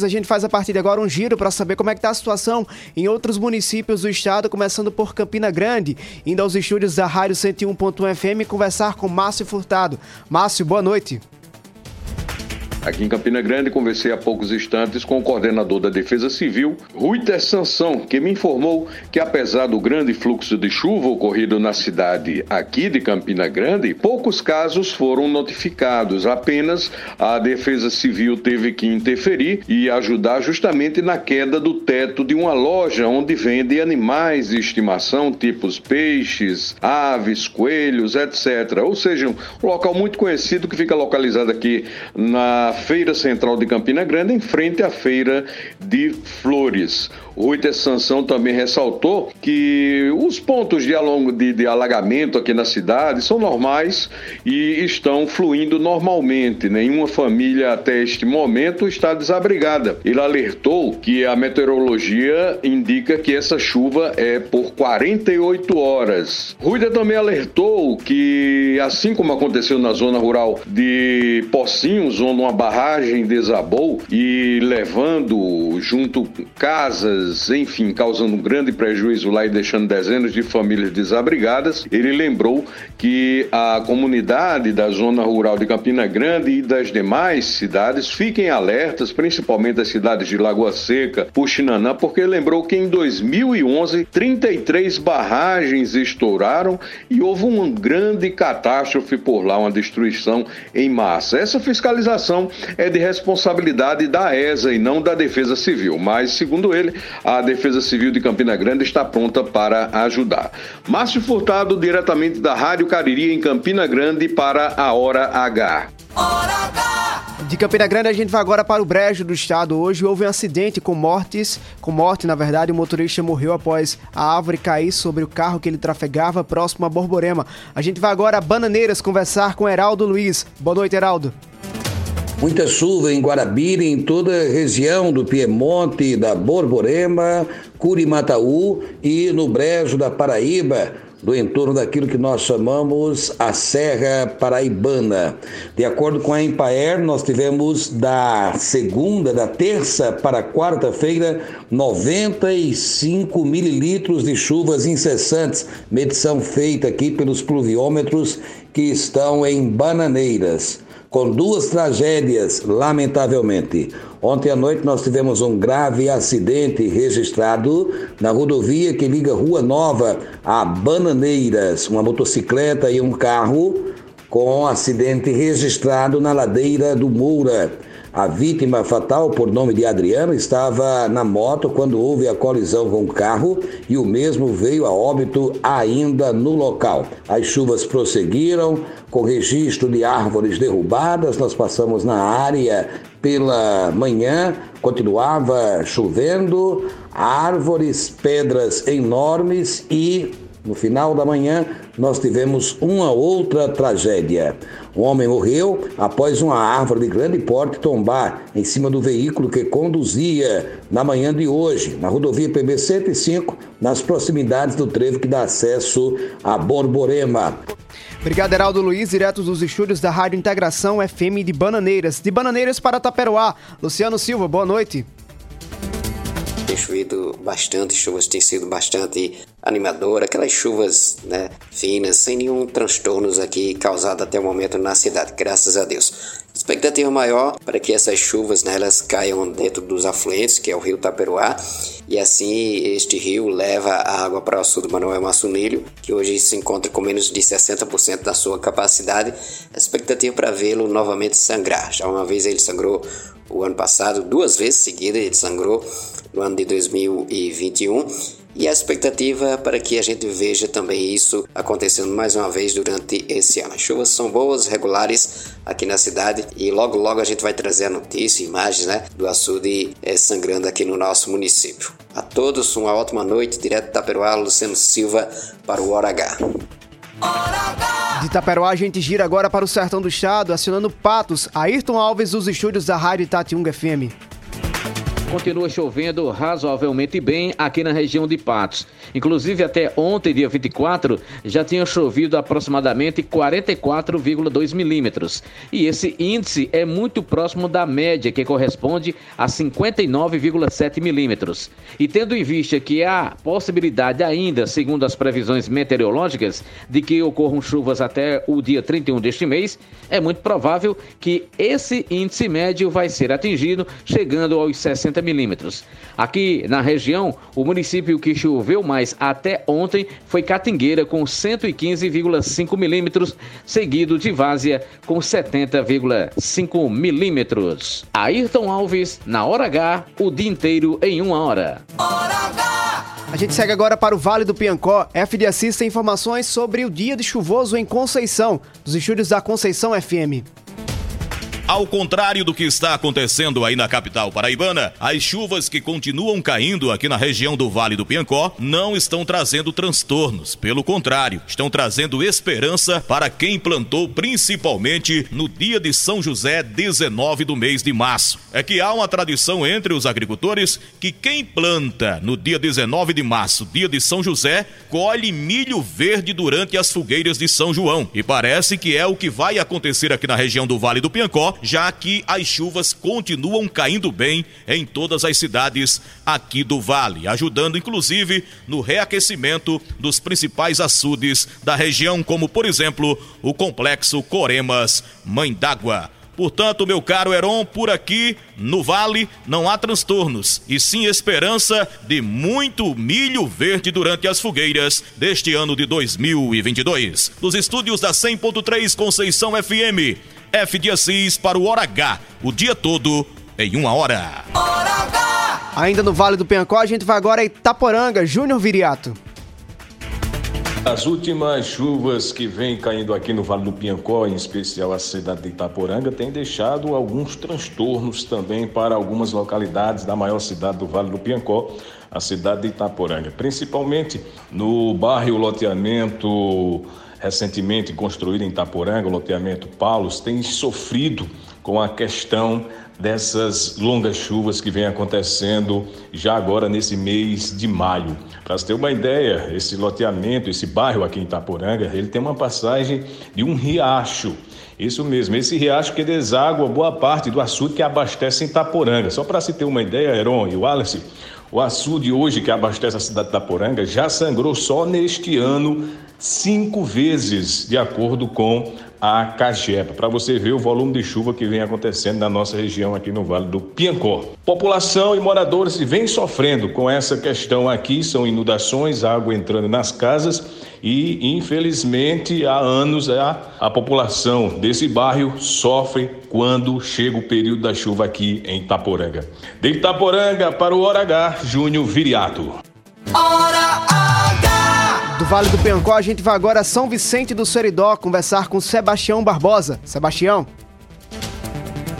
A gente faz a partir de agora um giro para saber como é que está a situação em outros municípios do estado, começando por Campina Grande, indo aos estúdios da Rádio 101.1 FM conversar com Márcio Furtado. Márcio, boa noite. Aqui em Campina Grande, conversei há poucos instantes com o coordenador da Defesa Civil, Ruiter Sansão, que me informou que, apesar do grande fluxo de chuva ocorrido na cidade aqui de Campina Grande, poucos casos foram notificados. Apenas a Defesa Civil teve que interferir e ajudar justamente na queda do teto de uma loja onde vende animais de estimação, tipos peixes, aves, coelhos, etc. Ou seja, um local muito conhecido que fica localizado aqui na Feira Central de Campina Grande, em frente à Feira de Flores. O Ruiter Sansão também ressaltou que os pontos de, along, de, de alagamento aqui na cidade são normais e estão fluindo normalmente. Nenhuma família até este momento está desabrigada. Ele alertou que a meteorologia indica que essa chuva é por 48 horas. Ruiter também alertou que, assim como aconteceu na zona rural de Pocinhos, onde uma barragem desabou e levando junto casas, enfim, causando um grande prejuízo lá e deixando dezenas de famílias desabrigadas. Ele lembrou que a comunidade da zona rural de Campina Grande e das demais cidades fiquem alertas, principalmente as cidades de Lagoa Seca, Puxinanã, porque lembrou que em 2011 33 barragens estouraram e houve uma grande catástrofe por lá, uma destruição em massa. Essa fiscalização é de responsabilidade da ESA e não da Defesa Civil, mas, segundo ele, a Defesa Civil de Campina Grande está pronta para ajudar. Márcio Furtado, diretamente da Rádio Cariri, em Campina Grande, para a Hora H. Hora H! De Campina Grande a gente vai agora para o Brejo do estado. Hoje houve um acidente com mortes, com morte na verdade, o motorista morreu após a árvore cair sobre o carro que ele trafegava próximo a Borborema. A gente vai agora a Bananeiras conversar com Heraldo Luiz. Boa noite, Heraldo. Muita chuva em Guarabira, em toda a região do Piemonte, da Borborema, Curimataú e no Brejo da Paraíba, do entorno daquilo que nós chamamos a Serra Paraibana. De acordo com a Empaer, nós tivemos da segunda, da terça para quarta-feira, 95 mililitros de chuvas incessantes, medição feita aqui pelos pluviômetros que estão em Bananeiras com duas tragédias, lamentavelmente. Ontem à noite nós tivemos um grave acidente registrado na rodovia que liga Rua Nova a Bananeiras. Uma motocicleta e um carro com acidente registrado na ladeira do Moura. A vítima fatal, por nome de Adriano, estava na moto quando houve a colisão com o carro e o mesmo veio a óbito ainda no local. As chuvas prosseguiram, com registro de árvores derrubadas, nós passamos na área pela manhã, continuava chovendo, árvores, pedras enormes e no final da manhã, nós tivemos uma outra tragédia. Um homem morreu após uma árvore de grande porte tombar em cima do veículo que conduzia na manhã de hoje, na rodovia PB 105, nas proximidades do trevo que dá acesso a Borborema. Obrigado, Heraldo Luiz, direto dos estúdios da Rádio Integração FM de Bananeiras. De Bananeiras para Taperoá. Luciano Silva, boa noite tem chovido bastante, chuvas têm sido bastante animadoras, aquelas chuvas né, finas, sem nenhum transtornos aqui causado até o momento na cidade, graças a Deus. Expectativa maior para que essas chuvas né, elas caiam dentro dos afluentes, que é o rio Taperoá, e assim este rio leva a água para o sul do Manuel Massunilho, que hoje se encontra com menos de 60% da sua capacidade. Expectativa para vê-lo novamente sangrar. Já uma vez ele sangrou o ano passado, duas vezes seguidas ele sangrou no ano de 2021 e a expectativa para que a gente veja também isso acontecendo mais uma vez durante esse ano. As chuvas são boas, regulares aqui na cidade e logo logo a gente vai trazer a notícia, imagens né, do açude é, sangrando aqui no nosso município. A todos uma ótima noite, direto da Peruá, Luciano Silva para o Hora H. De Itaperoá, a gente gira agora para o sertão do estado, acionando Patos, Ayrton Alves dos estúdios da Rádio Itatiunga FM. Continua chovendo razoavelmente bem aqui na região de Patos. Inclusive, até ontem, dia 24, já tinha chovido aproximadamente 44,2 milímetros. E esse índice é muito próximo da média, que corresponde a 59,7 milímetros. E tendo em vista que há possibilidade ainda, segundo as previsões meteorológicas, de que ocorram chuvas até o dia 31 deste mês, é muito provável que esse índice médio vai ser atingido, chegando aos 60 milímetros. Aqui na região, o município que choveu mais até ontem foi Catingueira, com 115,5 milímetros, seguido de Várzea, com 70,5 milímetros. Ayrton Alves, na hora H, o dia inteiro em uma hora. Hora H! A gente segue agora para o Vale do Piancó. FD assista informações sobre o dia de chuvoso em Conceição, dos estúdios da Conceição FM. Ao contrário do que está acontecendo aí na capital paraibana, as chuvas que continuam caindo aqui na região do Vale do Piancó não estão trazendo transtornos. Pelo contrário, estão trazendo esperança para quem plantou principalmente no dia de São José, 19 do mês de março. É que há uma tradição entre os agricultores que quem planta no dia 19 de março, dia de São José, colhe milho verde durante as fogueiras de São João. E parece que é o que vai acontecer aqui na região do Vale do Piancó já que as chuvas continuam caindo bem em todas as cidades aqui do Vale, ajudando inclusive no reaquecimento dos principais açudes da região, como por exemplo o complexo Coremas Mãe d'Água. Portanto, meu caro Heron, por aqui no Vale não há transtornos, e sim esperança de muito milho verde durante as fogueiras deste ano de 2022. Dos estúdios da 100.3 Conceição FM, F de Assis para o Hora H, o dia todo em uma hora. Hora H! Ainda no Vale do Penhacó, a gente vai agora a Itaporanga, Júnior Viriato. As últimas chuvas que vêm caindo aqui no Vale do Piancó, em especial a cidade de Itaporanga, têm deixado alguns transtornos também para algumas localidades da maior cidade do Vale do Piancó, a cidade de Itaporanga, principalmente no bairro Loteamento recentemente construído em Itaporanga, o loteamento Paulos, tem sofrido com a questão dessas longas chuvas que vem acontecendo já agora nesse mês de maio. Para você ter uma ideia, esse loteamento, esse bairro aqui em Itaporanga, ele tem uma passagem de um riacho. Isso mesmo, esse riacho que deságua boa parte do açude que abastece Itaporanga. Só para se ter uma ideia, Heron e Wallace, o açude hoje que abastece a cidade de Itaporanga já sangrou só neste ano cinco vezes, de acordo com a CAGEPA, para você ver o volume de chuva que vem acontecendo na nossa região aqui no Vale do Piancó. População e moradores vêm sofrendo com essa questão aqui, são inundações, água entrando nas casas e, infelizmente, há anos a, a população desse bairro sofre quando chega o período da chuva aqui em Itaporanga. De Itaporanga para o Hora H, Júnior Viriato. Do Vale do Piancó, a gente vai agora a São Vicente do Seridó conversar com Sebastião Barbosa. Sebastião.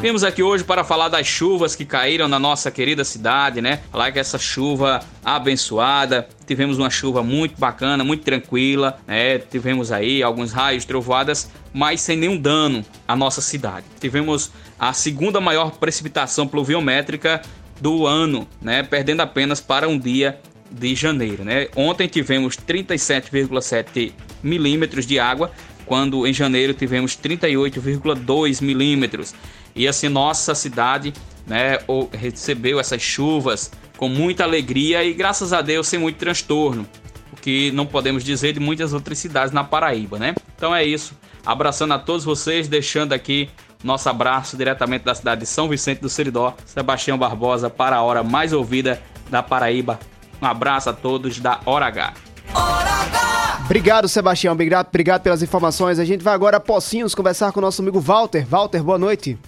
Vimos aqui hoje para falar das chuvas que caíram na nossa querida cidade, né? Falar que essa chuva abençoada. Tivemos uma chuva muito bacana, muito tranquila, né? Tivemos aí alguns raios, trovoadas, mas sem nenhum dano à nossa cidade. Tivemos a segunda maior precipitação pluviométrica do ano, né? Perdendo apenas para um dia de janeiro. Né? Ontem tivemos 37,7 milímetros de água, quando em janeiro tivemos 38,2 milímetros. E assim, nossa cidade né, recebeu essas chuvas com muita alegria e, graças a Deus, sem muito transtorno. O que não podemos dizer de muitas outras cidades na Paraíba, né? Então é isso. Abraçando a todos vocês, deixando aqui nosso abraço diretamente da cidade de São Vicente do Seridó, Sebastião Barbosa, para a hora mais ouvida da Paraíba, um abraço a todos da Hora H. Hora H! Obrigado, Sebastião. Obrigado, obrigado pelas informações. A gente vai agora a Pocinhos conversar com o nosso amigo Walter. Walter, boa noite.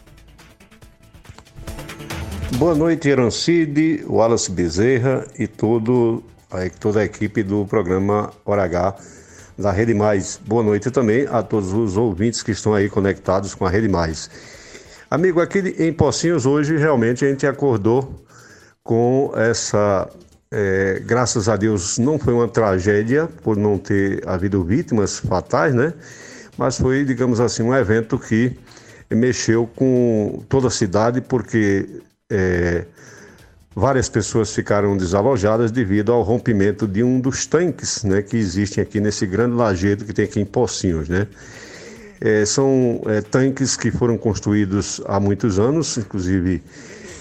Boa noite, Erancide, Wallace Bezerra e todo, toda a equipe do programa Hora H da Rede Mais. Boa noite também a todos os ouvintes que estão aí conectados com a Rede Mais. Amigo, aqui em Pocinhos hoje realmente a gente acordou com essa é, graças a Deus não foi uma tragédia por não ter havido vítimas fatais, né? Mas foi, digamos assim, um evento que mexeu com toda a cidade, porque é, várias pessoas ficaram desalojadas devido ao rompimento de um dos tanques né, que existem aqui nesse grande lajedo que tem aqui em Pocinhos. Né? É, são é, tanques que foram construídos há muitos anos, inclusive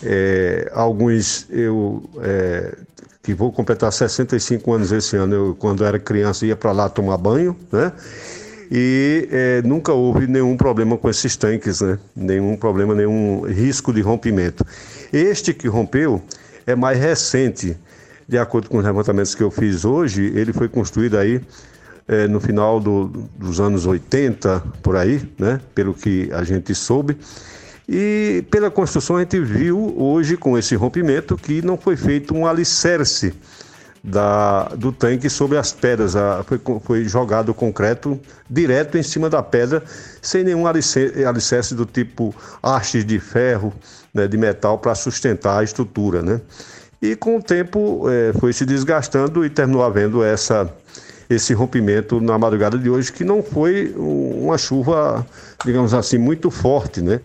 é, alguns eu é, que vou completar 65 anos esse ano, eu quando era criança ia para lá tomar banho, né? E é, nunca houve nenhum problema com esses tanques, né? Nenhum problema, nenhum risco de rompimento. Este que rompeu é mais recente, de acordo com os levantamentos que eu fiz hoje, ele foi construído aí é, no final do, dos anos 80, por aí, né? Pelo que a gente soube. E pela construção a gente viu hoje com esse rompimento que não foi feito um alicerce da, do tanque sobre as pedras. A, foi, foi jogado concreto direto em cima da pedra, sem nenhum alicerce, alicerce do tipo hastes de ferro, né, de metal para sustentar a estrutura. Né? E com o tempo é, foi se desgastando e terminou havendo essa, esse rompimento na madrugada de hoje, que não foi uma chuva, digamos assim, muito forte, né?